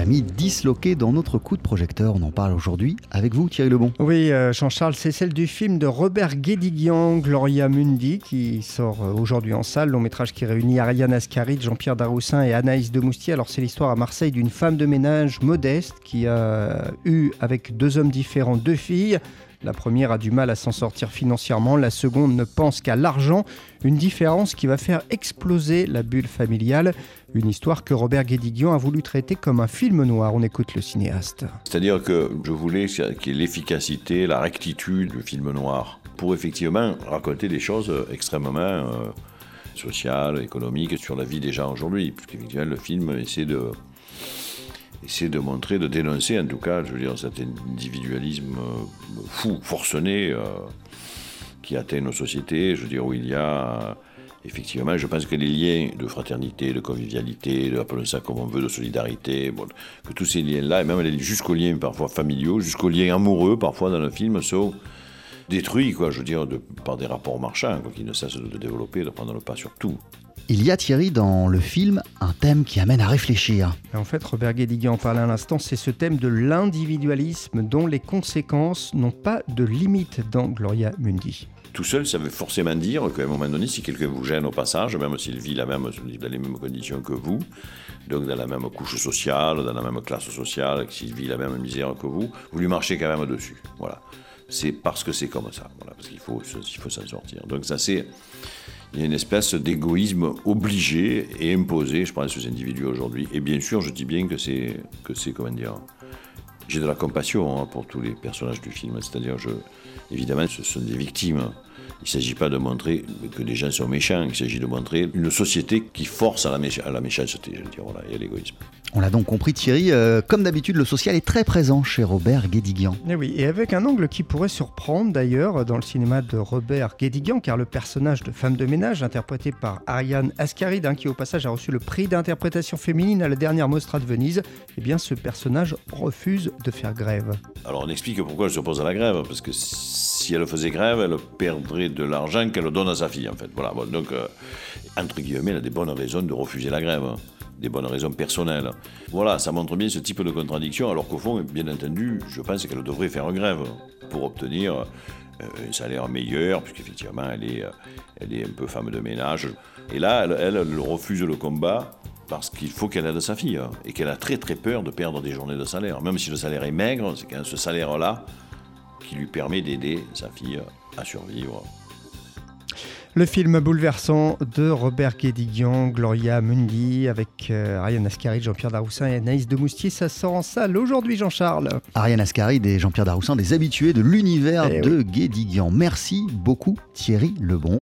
famille disloquée dans notre coup de projecteur. On en parle aujourd'hui avec vous, Thierry Lebon. Oui, euh, Jean-Charles, c'est celle du film de Robert Guédiguian, Gloria Mundi, qui sort euh, aujourd'hui en salle. Long métrage qui réunit Ariane Ascaride, Jean-Pierre Daroussin et Anaïs de Moustier. Alors, c'est l'histoire à Marseille d'une femme de ménage modeste qui a eu, avec deux hommes différents, deux filles. La première a du mal à s'en sortir financièrement, la seconde ne pense qu'à l'argent, une différence qui va faire exploser la bulle familiale. Une histoire que Robert Guédiguian a voulu traiter comme un film noir. On écoute le cinéaste. C'est-à-dire que je voulais qu'il y ait l'efficacité, la rectitude du film noir pour effectivement raconter des choses extrêmement euh, sociales, économiques sur la vie des gens aujourd'hui. Puisqu'effectivement, le film essaie de essayer de montrer, de dénoncer en tout cas, je veux dire, cet individualisme euh, fou, forcené, euh, qui atteint nos sociétés, je veux dire, où il y a... Effectivement, je pense que les liens de fraternité, de convivialité, de, appelons ça comme on veut, de solidarité, que tous ces liens-là, et même jusqu'aux liens parfois familiaux, jusqu'aux liens amoureux, parfois dans le film, sont détruits, quoi, je veux dire, par des rapports marchands, qui ne cessent de développer, de prendre le pas sur tout. Il y a Thierry dans le film un thème qui amène à réfléchir. En fait, Robert Guédiguian en parlait à l'instant, c'est ce thème de l'individualisme dont les conséquences n'ont pas de limite dans Gloria Mundi. Tout seul, ça veut forcément dire qu'à un moment donné, si quelqu'un vous gêne au passage, même s'il vit la même, dans les mêmes conditions que vous, donc dans la même couche sociale, dans la même classe sociale, s'il vit la même misère que vous, vous lui marchez quand même dessus. Voilà. C'est parce que c'est comme ça. Voilà, parce qu'il faut, il faut s'en sortir. Donc ça, c'est il y a une espèce d'égoïsme obligé et imposé, je pense, aux individus aujourd'hui. Et bien sûr, je dis bien que c'est, que c'est comment dire, j'ai de la compassion hein, pour tous les personnages du film. C'est-à-dire, je, évidemment, ce sont des victimes. Il ne s'agit pas de montrer que des gens sont méchants, il s'agit de montrer une société qui force à la, à la méchanceté, je veux dire, voilà, et à l'égoïsme. On l'a donc compris Thierry, euh, comme d'habitude le social est très présent chez Robert Guédiguian. Et eh oui, et avec un angle qui pourrait surprendre d'ailleurs dans le cinéma de Robert Guédiguian, car le personnage de femme de ménage interprété par Ariane Ascaride, hein, qui au passage a reçu le prix d'interprétation féminine à la dernière Mostra de Venise, eh bien ce personnage refuse de faire grève. Alors on explique pourquoi elle s'oppose à la grève, parce que si elle faisait grève, elle perdrait de l'argent qu'elle donne à sa fille en fait. Voilà, donc euh, entre guillemets, elle a des bonnes raisons de refuser la grève des bonnes raisons personnelles. Voilà, ça montre bien ce type de contradiction, alors qu'au fond, bien entendu, je pense qu'elle devrait faire grève pour obtenir euh, un salaire meilleur, puisqu'effectivement, elle est, euh, elle est un peu femme de ménage. Et là, elle, refuse le combat parce qu'il faut qu'elle aide sa fille, hein, et qu'elle a très très peur de perdre des journées de salaire. Même si le salaire est maigre, c'est quand ce salaire-là qui lui permet d'aider sa fille à survivre. Le film bouleversant de Robert Guédiguian, Gloria Mundi, avec euh, Ariane Ascaride, Jean-Pierre Daroussin et Anaïs de Moustier, ça sort en salle aujourd'hui, Jean-Charles. Ariane Ascaride et Jean-Pierre Daroussin, des habitués de l'univers eh de Guédiguian. Merci beaucoup, Thierry Lebon.